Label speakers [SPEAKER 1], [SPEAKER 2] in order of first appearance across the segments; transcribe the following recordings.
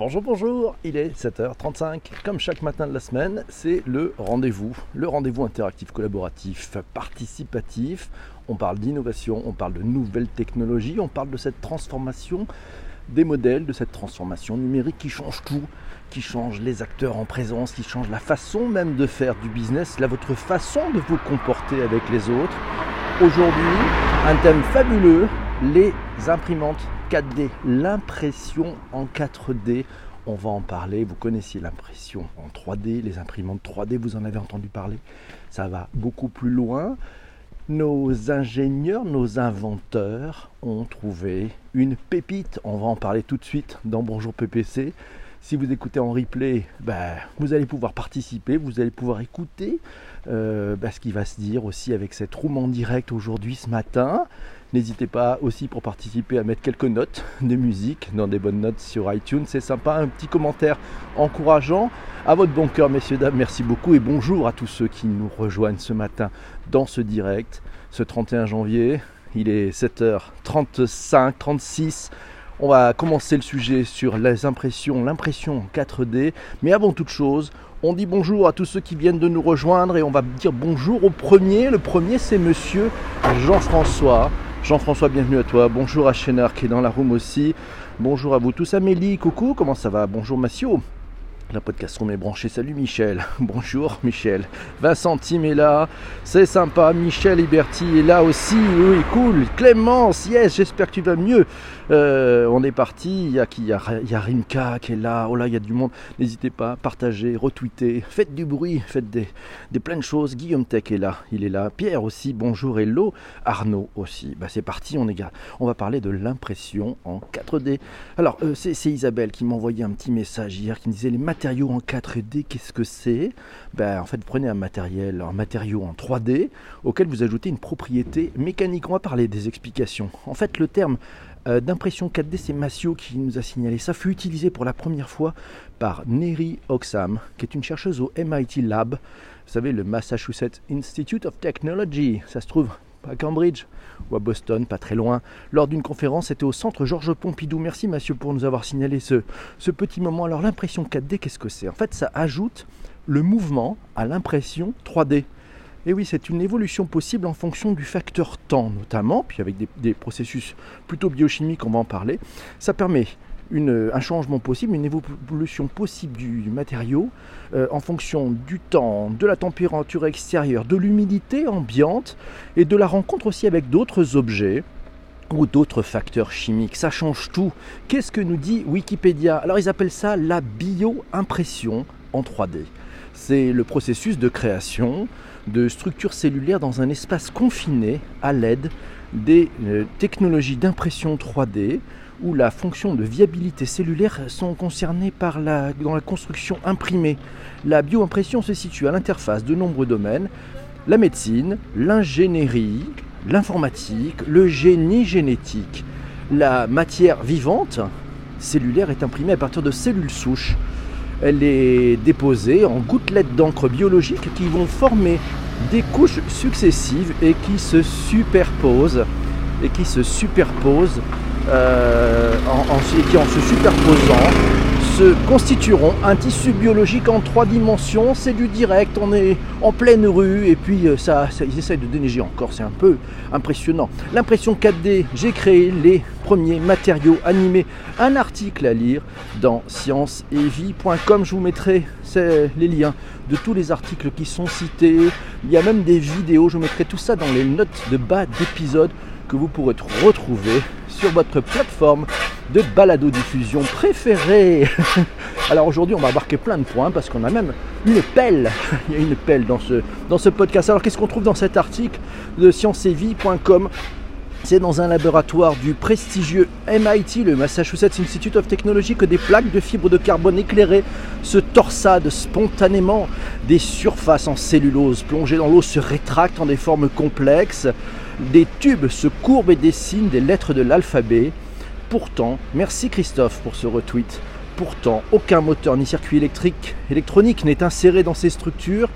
[SPEAKER 1] Bonjour, bonjour, il est 7h35. Comme chaque matin de la semaine, c'est le rendez-vous. Le rendez-vous interactif, collaboratif, participatif. On parle d'innovation, on parle de nouvelles technologies, on parle de cette transformation des modèles, de cette transformation numérique qui change tout, qui change les acteurs en présence, qui change la façon même de faire du business, là, votre façon de vous comporter avec les autres. Aujourd'hui, un thème fabuleux, les imprimantes 4D, l'impression en 4D. On va en parler. Vous connaissiez l'impression en 3D, les imprimantes 3D, vous en avez entendu parler. Ça va beaucoup plus loin. Nos ingénieurs, nos inventeurs ont trouvé une pépite. On va en parler tout de suite dans Bonjour PPC. Si vous écoutez en replay, ben, vous allez pouvoir participer, vous allez pouvoir écouter euh, ben, ce qui va se dire aussi avec cette room en direct aujourd'hui, ce matin. N'hésitez pas aussi pour participer à mettre quelques notes de musique dans des bonnes notes sur iTunes. C'est sympa, un petit commentaire encourageant. À votre bon cœur, messieurs, dames, merci beaucoup et bonjour à tous ceux qui nous rejoignent ce matin dans ce direct, ce 31 janvier. Il est 7h35, 36. On va commencer le sujet sur les impressions, l'impression 4D. Mais avant toute chose, on dit bonjour à tous ceux qui viennent de nous rejoindre et on va dire bonjour au premier. Le premier, c'est monsieur Jean-François. Jean-François, bienvenue à toi. Bonjour à Chénard qui est dans la room aussi. Bonjour à vous tous. Amélie, coucou, comment ça va? Bonjour Massio. La podcast est branchée. Salut Michel. Bonjour Michel. Vincent Tim est là. C'est sympa. Michel Liberty est là aussi. Oui, cool. Clémence, yes, j'espère que tu vas mieux. Euh, on est parti. Il y a Rimka qui est là. Oh là, il y a du monde. N'hésitez pas, partagez, retweetez, faites du bruit, faites des, des plein de choses. Guillaume Tech est là. Il est là. Pierre aussi. Bonjour. Hello. Arnaud aussi. Bah, c'est parti. On est On va parler de l'impression en 4D. Alors, euh, c'est Isabelle qui m'a envoyé un petit message hier qui me disait les matériaux en 4D, qu'est-ce que c'est? Ben, En fait, vous prenez un matériel, un matériau en 3D auquel vous ajoutez une propriété mécanique. On va parler des explications. En fait, le terme euh, d'impression 4D, c'est Massio qui nous a signalé. Ça fut utilisé pour la première fois par Neri Oxam, qui est une chercheuse au MIT Lab. Vous savez, le Massachusetts Institute of Technology. Ça se trouve à Cambridge ou à Boston, pas très loin, lors d'une conférence. C'était au centre Georges Pompidou. Merci Mathieu pour nous avoir signalé ce, ce petit moment. Alors l'impression 4D, qu'est-ce que c'est? En fait, ça ajoute le mouvement à l'impression 3D. Et oui, c'est une évolution possible en fonction du facteur temps notamment, puis avec des, processus plutôt biochimiques, on va en parler. Ça permet un changement possible, une évolution possible du, matériau euh, en fonction du temps, de la température extérieure, de l'humidité ambiante et de la rencontre aussi avec d'autres objets ou d'autres facteurs chimiques. Ça change tout. Qu'est-ce que nous dit Wikipédia? Alors ils appellent ça la bioimpression en 3D. C'est le processus de création de structures cellulaires dans un espace confiné à l'aide des euh, technologies d'impression 3D où la fonction de viabilité cellulaire sont concernées par la, dans la construction imprimée. La bioimpression se situe à l'interface de nombreux domaines, la médecine, l'ingénierie, l'informatique, le génie génétique. La matière vivante cellulaire est imprimée à partir de cellules souches elle est déposée en gouttelettes d'encre biologique qui vont former des couches successives et qui se superposent et qui se superposent euh, et qui en se superposant se constitueront un tissu biologique en trois dimensions. C'est du direct, on est en pleine rue et puis euh, ça, ils essayent de déneiger encore, c'est un peu impressionnant. L'impression 4D, j'ai créé les premiers matériaux animés. Un article à lire dans scienceevie.com. Je vous mettrai les liens de tous les articles qui sont cités. Il y a même des vidéos. Je mettrai tout ça dans les notes de bas d'épisode que vous pourrez retrouver sur votre plateforme de balado-diffusion préférée. Alors aujourd'hui, on va marquer plein de points parce qu'on a même une pelle. Il y a une pelle dans ce, dans ce podcast. Alors qu'est-ce qu'on trouve dans cet article de sciencevie.com c'est dans un laboratoire du prestigieux MIT, le Massachusetts Institute of Technology, que des plaques de fibres de carbone éclairées se torsadent spontanément. Des surfaces en cellulose plongées dans l'eau se rétractent en des formes complexes. Des tubes se courbent et dessinent des lettres de l'alphabet. Pourtant, merci Christophe pour ce retweet. Pourtant, aucun moteur ni circuit électrique, électronique n'est inséré dans ces structures.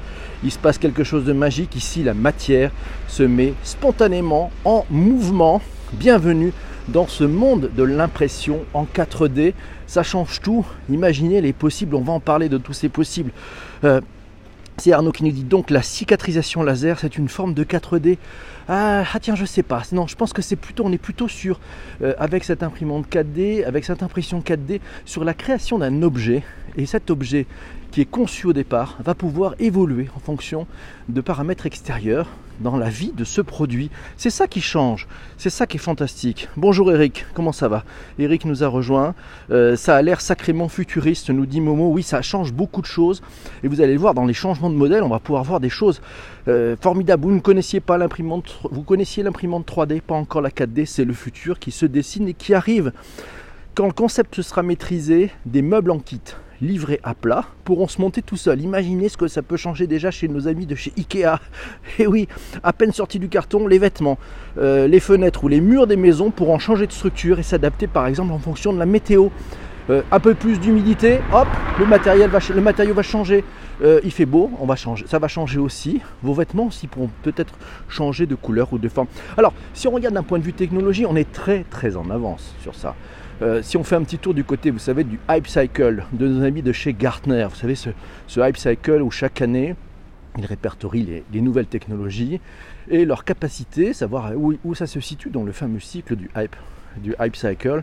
[SPEAKER 1] Il se passe quelque chose de magique. Ici, la matière se met spontanément en mouvement. Bienvenue dans ce monde de l'impression en 4D. Ça change tout. Imaginez les possibles, on va en parler de tous ces possibles. Euh, c'est Arnaud qui nous dit donc la cicatrisation laser, c'est une forme de 4D. Ah, ah, tiens, je sais pas. Non, je pense que c'est plutôt, on est plutôt sur, euh, avec cette imprimante 4D, avec cette impression 4D, sur la création d'un objet. Et cet objet qui est conçu au départ va pouvoir évoluer en fonction de paramètres extérieurs dans la vie de ce produit. C'est ça qui change, c'est ça qui est fantastique. Bonjour Eric, comment ça va? Eric nous a rejoint, euh, ça a l'air sacrément futuriste, nous dit Momo, oui ça change beaucoup de choses et vous allez le voir dans les changements de modèle, on va pouvoir voir des choses euh, formidables. Vous ne connaissiez pas l'imprimante, vous connaissiez l'imprimante 3D, pas encore la 4D, c'est le futur qui se dessine et qui arrive. Quand le concept sera maîtrisé, des meubles en kit livrés à plat pourront se monter tout seuls. Imaginez ce que ça peut changer déjà chez nos amis de chez Ikea. Et oui, à peine sortis du carton, les vêtements, euh, les fenêtres ou les murs des maisons pourront changer de structure et s'adapter par exemple en fonction de la météo. Euh, un peu plus d'humidité, hop, le, matériel va, matériau va changer. Euh, il fait beau, on va changer, ça va changer aussi. Vos vêtements aussi pourront peut-être changer de couleur ou de forme. Alors, si on regarde d'un point de vue technologie, on est très très en avance sur ça. Euh, si on fait un petit tour du côté, vous savez, du Hype Cycle de nos amis de chez Gartner, vous savez, ce, Hype Cycle où chaque année, ils répertorient les, nouvelles technologies et leur capacité, savoir où, ça se situe dans le fameux cycle du Hype, du hype Cycle,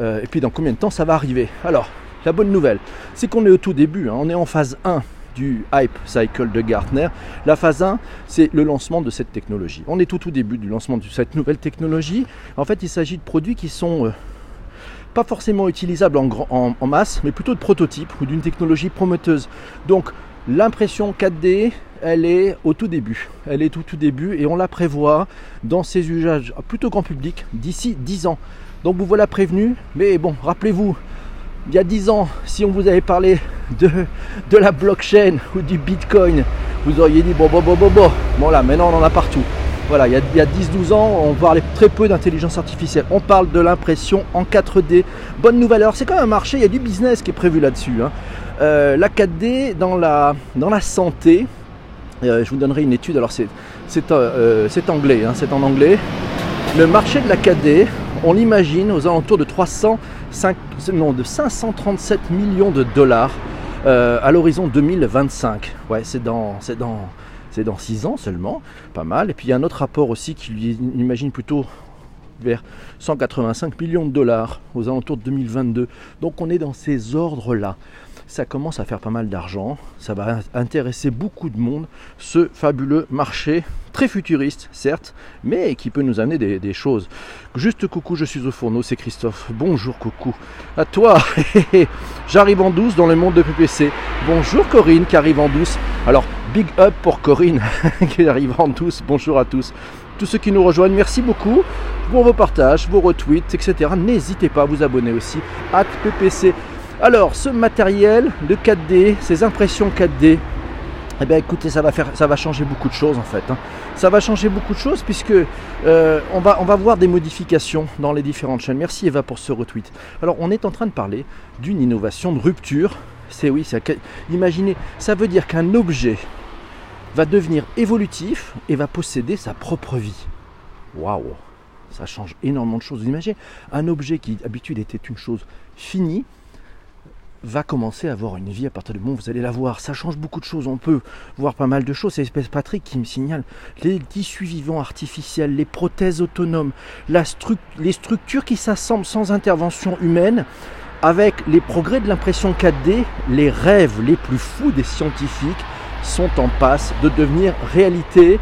[SPEAKER 1] euh, et puis dans combien de temps ça va arriver? Alors, la bonne nouvelle, c'est qu'on est au tout début, hein. on est en phase 1 du Hype Cycle de Gartner. La phase 1, c'est le lancement de cette technologie. On est tout début du lancement de cette nouvelle technologie. En fait, il s'agit de produits qui sont... Euh, pas forcément utilisable en, en, masse, mais plutôt de prototype ou d'une technologie prometteuse. Donc l'impression 4D, elle est au tout début. Elle est au tout début et on la prévoit dans ses usages plutôt grand public d'ici 10 ans. Donc vous voilà prévenu, mais bon, rappelez-vous, il y a 10 ans, si on vous avait parlé de, de la blockchain ou du bitcoin, vous auriez dit bon bon bon bon bon. Bon là, maintenant on en a partout. Voilà, il y a, 10-12 ans, on parlait très peu d'intelligence artificielle. On parle de l'impression en 4D. Bonne nouvelle. Alors, c'est quand même un marché, il y a du business qui est prévu là-dessus. Hein. Euh, la 4D dans la, dans la santé, euh, je vous donnerai une étude. Alors, c'est, euh, anglais, hein, c'est en anglais. Le marché de la 4D, on l'imagine aux alentours de 305, non, de 537 millions de dollars à l'horizon 2025. Ouais, c'est dans, c'est dans c'est dans 6 ans seulement, pas mal. Et puis il y a un autre rapport aussi qui lui imagine plutôt vers 185 millions de dollars aux alentours de 2022. Donc on est dans ces ordres-là. Ça commence à faire pas mal d'argent, ça va intéresser beaucoup de monde, ce fabuleux marché, très futuriste certes, mais qui peut nous amener des, choses. Juste coucou, je suis au fourneau, c'est Christophe. Bonjour coucou. À toi, j'arrive en douce dans le monde de PPC. Bonjour Corinne qui arrive en douce. Alors Big up pour Corinne qui arrive en tous. Bonjour à tous. Tous ceux qui nous rejoignent, merci beaucoup pour vos partages, vos retweets, etc. N'hésitez pas à vous abonner aussi à PPC. Alors, ce matériel de 4D, ces impressions 4D, eh bien écoutez, ça va, faire, ça va changer beaucoup de choses en fait. Hein. Ça va changer beaucoup de choses puisque euh, on, va, on va voir des modifications dans les différentes chaînes. Merci Eva pour ce retweet. Alors on est en train de parler d'une innovation de rupture. C'est oui, imaginez, ça veut dire qu'un objet va devenir évolutif et va posséder sa propre vie. Waouh Ça change énormément de choses. Vous imaginez un objet qui d'habitude était une chose finie va commencer à avoir une vie à partir du moment où vous allez la voir. Ça change beaucoup de choses. On peut voir pas mal de choses. C'est espèce Patrick qui me signale les tissus vivants artificiels, les prothèses autonomes, les structures qui s'assemblent sans intervention humaine. Avec les progrès de l'impression 4D, les rêves les plus fous des scientifiques sont en passe de devenir réalité.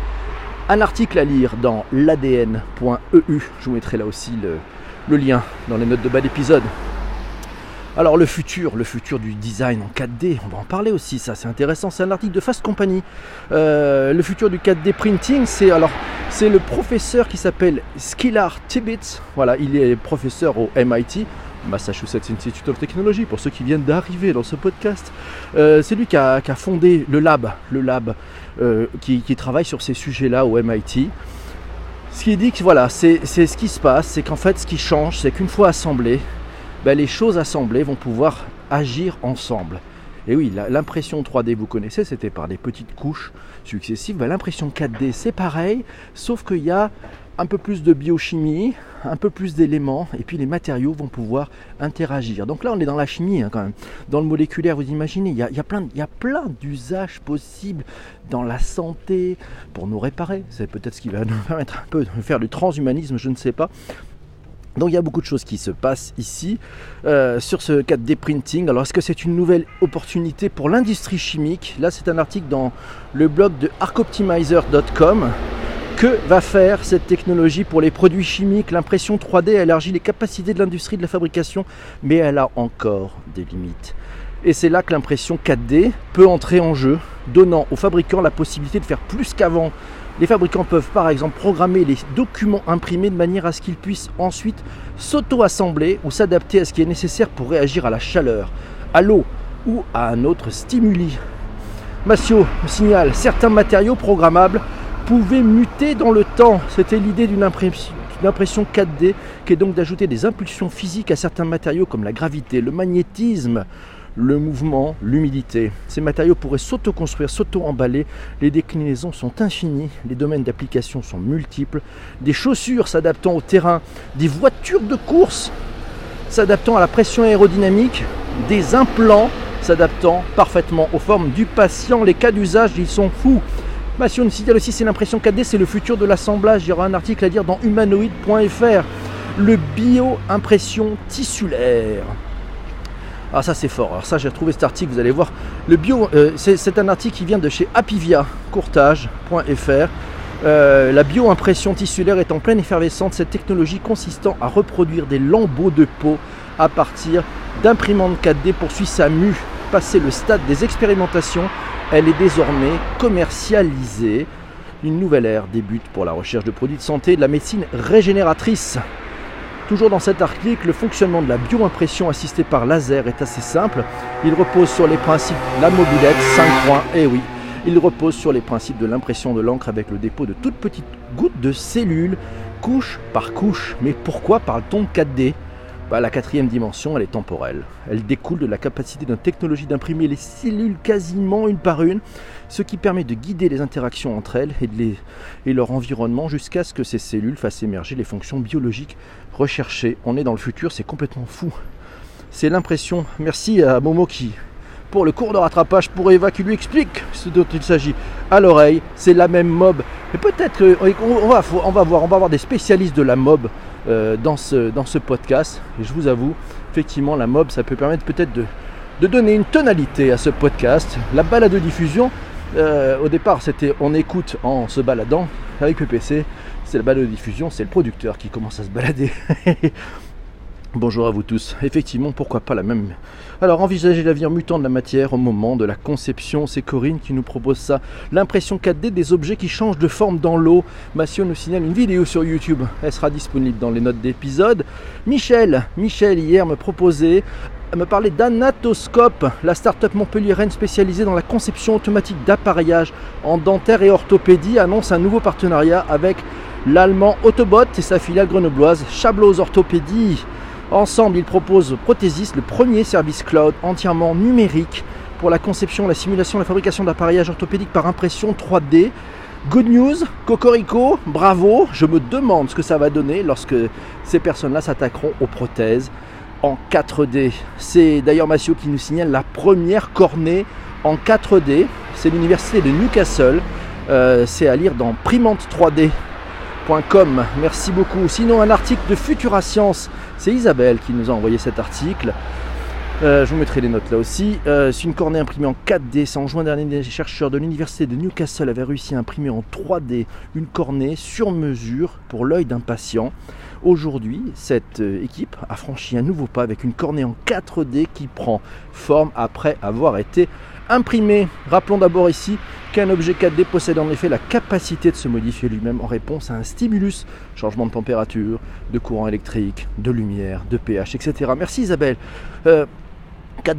[SPEAKER 1] Un article à lire dans l'adn.eu. Je vous mettrai là aussi le, lien dans les notes de bas d'épisode. Alors le futur, le futur du design en 4D, on va en parler aussi, ça c'est intéressant, c'est un article de Fast Company. Euh, le futur du 4D printing, c'est alors c'est le professeur qui s'appelle Skillar Tibbets. Voilà, il est professeur au MIT. Massachusetts Institute of Technology, pour ceux qui viennent d'arriver dans ce podcast. Euh, c'est lui qui a, fondé le lab, le lab euh, qui, travaille sur ces sujets-là au MIT. Ce qui dit que voilà, c'est ce qui se passe, c'est qu'en fait ce qui change, c'est qu'une fois assemblées, ben, les choses assemblées vont pouvoir agir ensemble. Et oui, l'impression 3D, vous connaissez, c'était par des petites couches successives. Ben, l'impression 4D, c'est pareil, sauf qu'il y a un peu plus de biochimie, un peu plus d'éléments, et puis les matériaux vont pouvoir interagir. Donc là, on est dans la chimie hein, quand même. Dans le moléculaire, vous imaginez, il y a, plein, il y a plein d'usages possibles dans la santé pour nous réparer. C'est peut-être ce qui va nous permettre un peu de faire du transhumanisme, je ne sais pas. Donc il y a beaucoup de choses qui se passent ici euh, sur ce 4D printing. Alors est-ce que c'est une nouvelle opportunité pour l'industrie chimique? Là c'est un article dans le blog de arcoptimizer.com. Que va faire cette technologie pour les produits chimiques? L'impression 3D élargit les capacités de l'industrie de la fabrication, mais elle a encore des limites. Et c'est là que l'impression 4D peut entrer en jeu, donnant aux fabricants la possibilité de faire plus qu'avant les fabricants peuvent par exemple programmer les documents imprimés de manière à ce qu'ils puissent ensuite s'auto-assembler ou s'adapter à ce qui est nécessaire pour réagir à la chaleur, à l'eau ou à un autre stimuli. Massio signale certains matériaux programmables pouvaient muter dans le temps. C'était l'idée d'une impression 4D qui est donc d'ajouter des impulsions physiques à certains matériaux comme la gravité, le magnétisme, le mouvement, l'humidité. Ces matériaux pourraient s'auto-construire, s'auto-emballer. Les déclinaisons sont infinies, les domaines d'application sont multiples. Des chaussures s'adaptant au terrain, des voitures de course s'adaptant à la pression aérodynamique, des implants s'adaptant parfaitement aux formes du patient. Les cas d'usage, ils sont fous. Massion signale aussi, c'est l'impression 4D, c'est le futur de l'assemblage. Il y aura un article à lire dans humanoid.fr. Le bio-impression tissulaire. Ah ça c'est fort. Alors ça j'ai retrouvé cet article, vous allez voir. Euh, c'est un article qui vient de chez Apivia, courtage.fr. Euh, la bio-impression tissulaire est en pleine effervescence. Cette technologie consistant à reproduire des lambeaux de peau à partir d'imprimantes 4D poursuit sa mue. Passé le stade des expérimentations, elle est désormais commercialisée. Une nouvelle ère débute pour la recherche de produits de santé et de la médecine régénératrice. Toujours dans cet article, le fonctionnement de la bioimpression assistée par laser est assez simple. Il repose sur les principes de la mobilette 5 points, eh oui, il repose sur les principes de l'impression de l'encre avec le dépôt de toutes petites gouttes de cellules, couche par couche. Mais pourquoi parle-t-on de 4D bah, La quatrième dimension, elle est temporelle. Elle découle de la capacité d'une technologie d'imprimer les cellules quasiment une par une, ce qui permet de guider les interactions entre elles et, et leur environnement jusqu'à ce que ces cellules fassent émerger les fonctions biologiques rechercher. On est dans le futur, c'est complètement fou. C'est l'impression. Merci à Momo qui, pour le cours de rattrapage pour Eva qui lui explique ce dont il s'agit à l'oreille. C'est la même mob. Et peut-être on va voir, on va avoir des spécialistes de la mob euh, dans, ce, dans ce podcast. Et je vous avoue, effectivement, la mob, ça peut permettre peut-être de, donner une tonalité à ce podcast. La balade de diffusion, euh, au départ, c'était on écoute en se baladant avec le PC c'est la balade de diffusion, c'est le producteur qui commence à se balader. Bonjour à vous tous. Effectivement, pourquoi pas la même. Alors, envisager l'avenir mutant de la matière au moment de la conception, c'est Corinne qui nous propose ça. L'impression 4D des objets qui changent de forme dans l'eau. Massio nous signale une vidéo sur YouTube. Elle sera disponible dans les notes d'épisode. Michel, Michel hier me proposait me parler d'Anatoscope, la start-up montpelliéraine spécialisée dans la conception automatique d'appareillage en dentaire et orthopédie, annonce un nouveau partenariat avec l'allemand Autobot et sa filiale grenobloise Chablos Orthopédie. Ensemble, ils proposent Prothesis, le premier service cloud entièrement numérique pour la conception, la simulation la fabrication d'appareillages orthopédiques par impression 3D. Good news, Cocorico, bravo. Je me demande ce que ça va donner lorsque ces personnes-là s'attaqueront aux prothèses en 4D. C'est d'ailleurs Massio qui nous signale la première cornée en 4D. C'est l'université de Newcastle. Euh, c'est à lire dans Primante 3D Merci beaucoup. Sinon, un article de Futura Science, c'est Isabelle qui nous a envoyé cet article. Euh, je vous mettrai les notes là aussi. Euh, c'est une cornée imprimée en 4D. C'est en juin dernier, des chercheurs de l'université de Newcastle avaient réussi à imprimer en 3D une cornée sur mesure pour l'œil d'un patient. Aujourd'hui, cette euh, équipe a franchi un nouveau pas avec une cornée en 4D qui prend forme après avoir été imprimée. Rappelons d'abord ici qu'un objet 4D possède en effet la capacité de se modifier lui-même en réponse à un stimulus, changement de température, de courant électrique, de lumière, de pH, etc. Merci Isabelle. 4D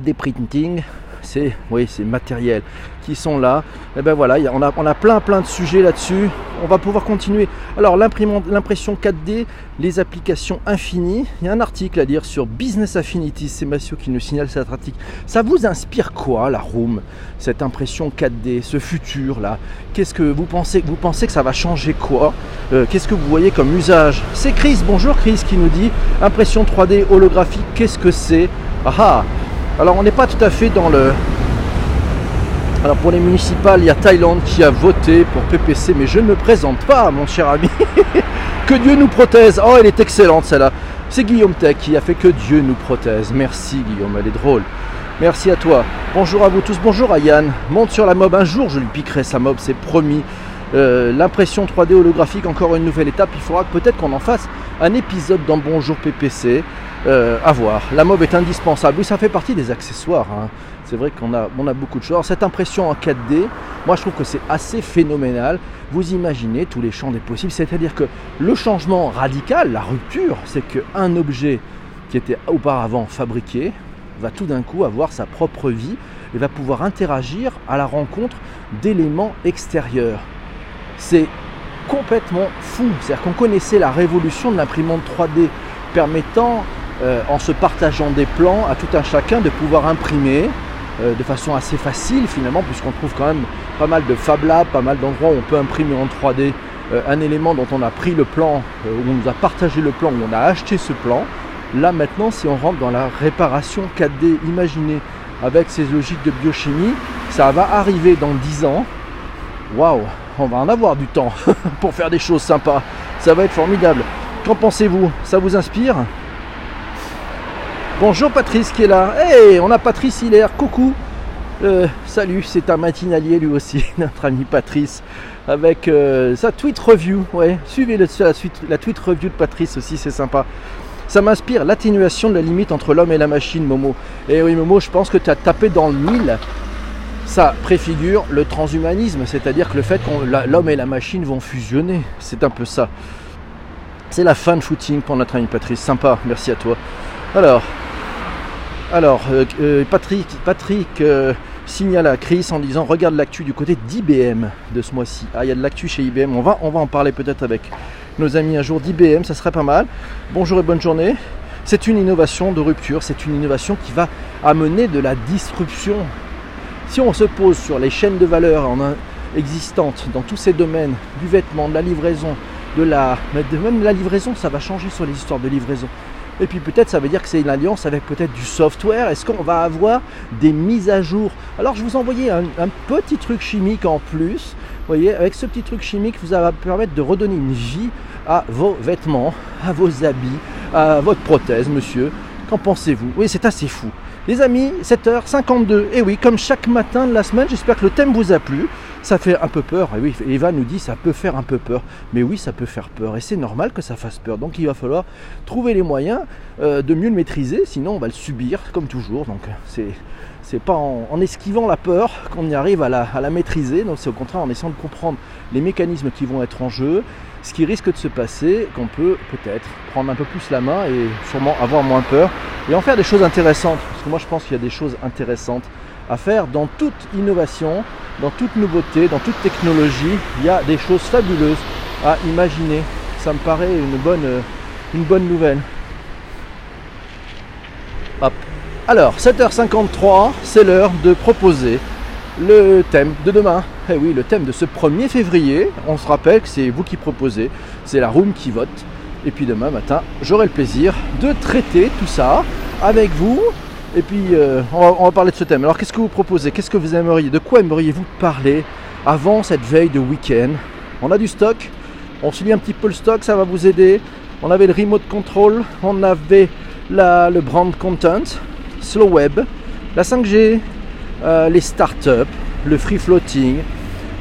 [SPEAKER 1] euh, printing, c'est oui, c'est matériel qui sont là. Et ben voilà, on a, plein plein de sujets là-dessus. On va pouvoir continuer. Alors l'impression 4D, les applications infinies. Il y a un article à dire sur Business Affinity. C'est Massio qui nous signale cet article. Ça vous inspire quoi la room Cette impression 4D, ce futur là Qu'est-ce que vous pensez Vous pensez que ça va changer quoi? Euh, Qu'est-ce que vous voyez comme usage? C'est Chris. Bonjour Chris qui nous dit impression 3D holographique. Qu'est-ce que c'est? Ah ah alors on n'est pas tout à fait dans le... Alors pour les municipales, il y a Thaïlande qui a voté pour PPC, mais je ne me présente pas, mon cher ami. que Dieu nous protège. Oh, elle est excellente celle-là. C'est Guillaume Tech qui a fait que Dieu nous protège. Merci Guillaume, elle est drôle. Merci à toi. Bonjour à vous tous. Bonjour à Yann. Monte sur la mob. Un jour, je lui piquerai sa mob, c'est promis. Euh, l'impression 3D holographique, encore une nouvelle étape. Il faudra peut-être qu'on en fasse un épisode dans Bonjour PPC. Euh, à voir. La mob est indispensable. Oui, ça fait partie des accessoires. Hein. C'est vrai qu'on a, on a beaucoup de choses. cette impression en 4D, moi je trouve que c'est assez phénoménal. Vous imaginez tous les champs des possibles. C'est-à-dire que le changement radical, la rupture, c'est qu'un objet qui était auparavant fabriqué va tout d'un coup avoir sa propre vie et va pouvoir interagir à la rencontre d'éléments extérieurs. C'est complètement fou. C'est-à-dire qu'on connaissait la révolution de l'imprimante 3D permettant euh, en se partageant des plans à tout un chacun de pouvoir imprimer euh, de façon assez facile finalement, puisqu'on trouve quand même pas mal de Fab Labs, pas mal d'endroits où on peut imprimer en 3D euh, un élément dont on a pris le plan, où on nous a partagé le plan, où on a acheté ce plan. Là maintenant, si on rentre dans la réparation 4D, imaginez avec ces logiques de biochimie, ça va arriver dans 10 ans. Waouh, on va en avoir du temps pour faire des choses sympas. Ça va être formidable. Qu'en pensez-vous? Ça vous inspire? Bonjour Patrice qui est là. Hey, on a Patrice Hilaire. Coucou. Euh, salut, c'est un matinalier lui aussi, notre ami Patrice, avec euh, sa tweet review. Ouais, suivez la, suite, la tweet review de Patrice aussi, c'est sympa. Ça m'inspire l'atténuation de la limite entre l'homme et la machine, Momo. Et oui, Momo, je pense que tu as tapé dans le mille. Ça préfigure le transhumanisme, c'est-à-dire que le fait que l'homme et la machine vont fusionner. C'est un peu ça. C'est la fin de footing pour notre ami Patrice. Sympa, merci à toi. Alors, alors, euh, euh, Patrick, Patrick euh, signale à Chris en disant regarde l'actu du côté d'IBM de ce mois-ci. Ah, il y a de l'actu chez IBM. On va, en parler peut-être avec nos amis un jour d'IBM, ça serait pas mal. Bonjour et bonne journée. C'est une innovation de rupture, c'est une innovation qui va amener de la disruption. Si on se pose sur les chaînes de valeur existantes dans tous ces domaines, du vêtement, de la livraison, de la, même la livraison, ça va changer sur les histoires de livraison. Et puis peut-être ça veut dire que c'est une alliance avec peut-être du software. Est-ce qu'on va avoir des mises à jour? Alors je vous envoyais un, petit truc chimique en plus. Vous voyez, avec ce petit truc chimique, vous va permettre de redonner une vie à vos vêtements, à vos habits, à votre prothèse, monsieur. Qu'en pensez-vous? Oui, c'est assez fou. Les amis, 7h52. Et oui, comme chaque matin de la semaine, j'espère que le thème vous a plu. Ça fait un peu peur. Et oui, Eva nous dit ça peut faire un peu peur. Mais oui, ça peut faire peur. Et c'est normal que ça fasse peur. Donc il va falloir trouver les moyens euh, de mieux le maîtriser. Sinon, on va le subir comme toujours. Donc c'est. C'est pas en, esquivant la peur qu'on y arrive à la, maîtriser, donc c'est au contraire en essayant de comprendre les mécanismes qui vont être en jeu, ce qui risque de se passer, qu'on peut peut-être prendre un peu plus la main et sûrement avoir moins peur et en faire des choses intéressantes. Parce que moi je pense qu'il y a des choses intéressantes à faire dans toute innovation, dans toute nouveauté, dans toute technologie. Il y a des choses fabuleuses à imaginer. Ça me paraît une bonne, une bonne nouvelle. Hop. Alors, 7h53, c'est l'heure de proposer le thème de demain. Eh oui, le thème de ce 1er février. On se rappelle que c'est vous qui proposez, c'est la room qui vote. Et puis demain matin, j'aurai le plaisir de traiter tout ça avec vous et puis, euh, on, va, parler de ce thème. Alors, qu'est-ce que vous proposez? Qu'est-ce que vous aimeriez? De quoi aimeriez-vous parler avant cette veille de week-end? On a du stock. On se lit un petit peu le stock, ça va vous aider. On avait le remote control, on avait le brand content, slow web, la 5G, euh, les startups, le free floating,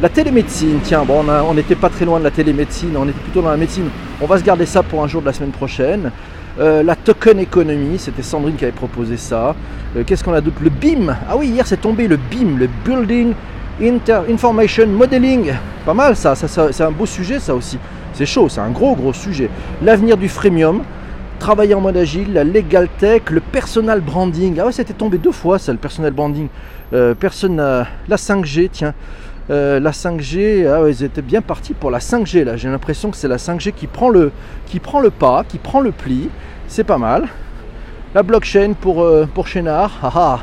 [SPEAKER 1] la télémédecine. Tiens, bon, on n'était pas très loin de la télémédecine, on était plutôt dans la médecine. On va se garder ça pour un jour de la semaine prochaine. Euh, la token economy, c'était Sandrine qui avait proposé ça. Euh, qu'est-ce qu'on a d'autre? Le BIM. Ah oui, hier c'est tombé le BIM, le Building Inter Information Modeling. Pas mal ça, c'est un beau sujet ça aussi. C'est chaud, c'est un gros gros sujet. L'avenir du freemium, travailler en mode agile, la legal tech, le personal branding. Ah ouais, c'était tombé deux fois ça, le personal branding. Euh, personne. La 5G, tiens. Euh, la 5G, ah ils étaient bien partis pour la 5G là. J'ai l'impression que c'est la 5G qui prend, le, pas, qui prend le pli. C'est pas mal. La blockchain pour, euh, Chénard. Ah, ah.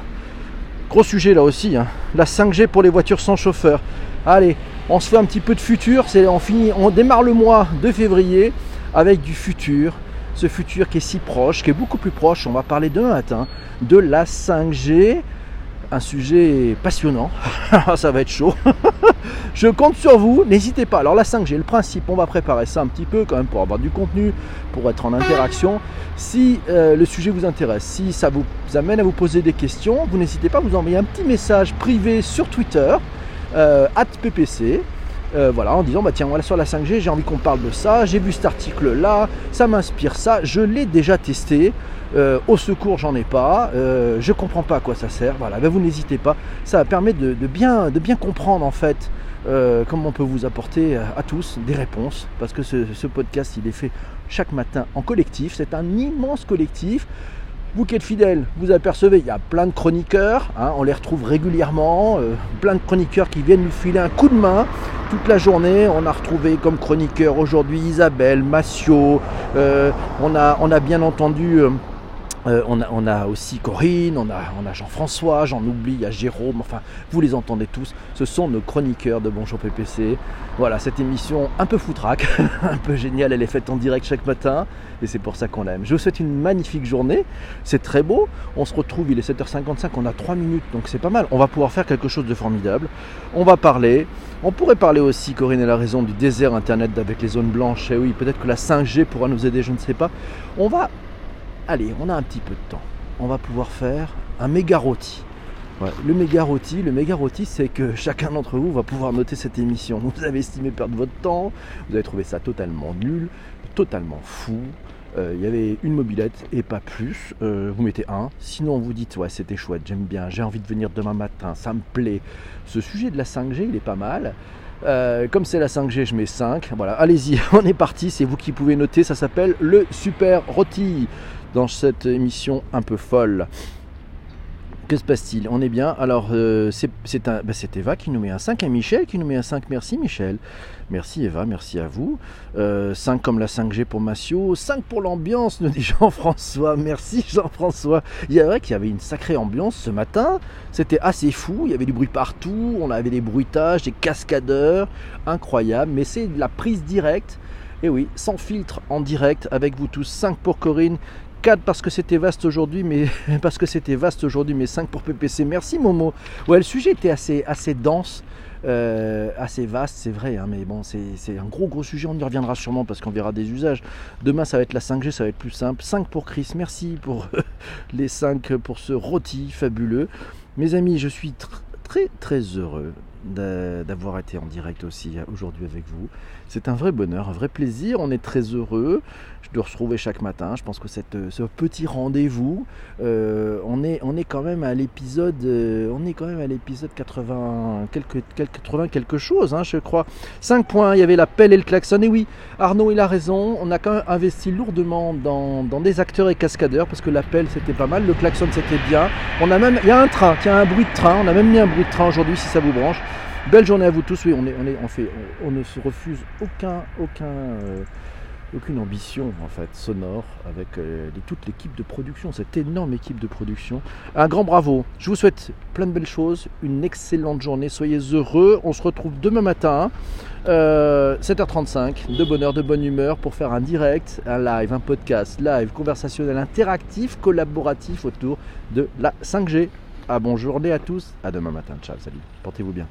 [SPEAKER 1] Gros sujet là aussi. Hein. La 5G pour les voitures sans chauffeur. Allez, on se fait un petit peu de futur. C'est, on, finit, on démarre le mois de février avec du futur. Ce futur qui est si proche, qui est beaucoup plus proche. On va parler demain de la 5G un sujet passionnant. ça va être chaud. je compte sur vous, n'hésitez pas. Alors la 5G, le principe, on va préparer ça un petit peu quand même pour avoir du contenu, pour être en interaction. Si euh, le sujet vous intéresse, si ça vous amène à vous poser des questions, vous n'hésitez pas à vous envoyer un petit message privé sur Twitter, euh, @ppc. Euh, voilà, en disant bah tiens voilà sur la 5G j'ai envie qu'on parle de ça, j'ai vu cet article là, ça m'inspire ça, je l'ai déjà testé, euh, au secours, j'en ai pas. Euh, je comprends pas à quoi ça sert. Voilà, ben, vous n'hésitez pas. Ça permet de, bien, comprendre en fait comment on peut vous apporter à tous des réponses. Parce que ce, podcast, il est fait chaque matin en collectif. C'est un immense collectif. Vous qui êtes fidèles, vous apercevez, il y a plein de chroniqueurs, hein, on les retrouve régulièrement, plein de chroniqueurs qui viennent nous filer un coup de main toute la journée. On a retrouvé comme chroniqueur aujourd'hui Isabelle, Massio, on, a, on a bien entendu euh, on, a, aussi Corinne, on a, Jean-François, j'en oublie, il y a Jérôme, enfin, vous les entendez tous. Ce sont nos chroniqueurs de Bonjour PPC. Voilà, cette émission un peu foutraque, un peu géniale, elle est faite en direct chaque matin et c'est pour ça qu'on l'aime. Je vous souhaite une magnifique journée, c'est très beau. On se retrouve, il est 7h55, on a 3 minutes, donc c'est pas mal. On va pouvoir faire quelque chose de formidable. On va parler. On pourrait parler aussi, Corinne a raison, du désert internet avec les zones blanches. Et eh oui, peut-être que la 5G pourra nous aider, je ne sais pas. On va allez, on a un petit peu de temps. On va pouvoir faire un méga rôti. le méga rôti, le méga rôti, c'est que chacun d'entre vous va pouvoir noter cette émission. Vous avez estimé perdre votre temps, vous avez trouvé ça totalement nul, totalement fou. Euh, il y avait une mobilette et pas plus. Euh, vous mettez un. Sinon, vous dites ouais, c'était chouette, j'aime bien, j'ai envie de venir demain matin, ça me plaît. Ce sujet de la 5G, il est pas mal. Euh, comme c'est la 5G, je mets 5. Voilà, allez-y, on est parti. C'est vous qui pouvez noter. Ça s'appelle le Super Rôti dans cette émission un peu folle. Que se passe-t-il? On est bien. Alors, euh, bah, c'est Eva qui nous met un 5 et Michel qui nous met un 5. Merci Michel. Merci Eva, merci à vous. 5 euh, comme la 5G pour Massio. 5 pour l'ambiance, nous dit Jean-François. Merci Jean-François. Il y vrai qu'il y avait une sacrée ambiance ce matin. C'était assez fou. Il y avait du bruit partout. On avait des bruitages, des cascadeurs. Incroyable. Mais c'est la prise directe. Et oui, sans filtre en direct avec vous tous. 5 pour Corinne 4 parce que c'était vaste aujourd'hui, mais parce que c'était vaste aujourd'hui, mais 5 pour PPC. Merci Momo. Ouais, le sujet était assez, assez dense, euh, assez vaste, c'est vrai, hein, mais bon, c'est un gros gros sujet. On y reviendra sûrement parce qu'on verra des usages. Demain, ça va être la 5G, ça va être plus simple. 5 pour Chris, merci pour les 5 pour ce rôti fabuleux. Mes amis, je suis très très heureux d'avoir été en direct aussi aujourd'hui avec vous. C'est un vrai bonheur, un vrai plaisir. On est très heureux de retrouver chaque matin. Je pense que cette, ce petit rendez-vous, euh, on, est, on est quand même à l'épisode, euh, on est quand même à l'épisode 80 quelque, 80 quelque chose, hein, je crois. 5 points. Il y avait la pelle et le klaxon. Et oui, Arnaud, il a raison. On a quand même investi lourdement dans, dans des acteurs et cascadeurs parce que la pelle c'était pas mal, le klaxon c'était bien. On a même, il y a un train, y a un bruit de train. On a même mis un bruit de train aujourd'hui si ça vous branche. Belle journée à vous tous. Oui, on, est, on, est, on, fait, on, ne se refuse aucun, aucun, euh, aucune ambition en fait sonore avec euh, toute l'équipe de production, cette énorme équipe de production. Un grand bravo. Je vous souhaite plein de belles choses, une excellente journée. Soyez heureux. On se retrouve demain matin, 7h35, euh, de bonne de bonne humeur pour faire un direct, un live, un podcast, live, conversationnel, interactif, collaboratif autour de la 5G. À bonne journée à tous. À demain matin. Ciao, salut. Portez-vous bien.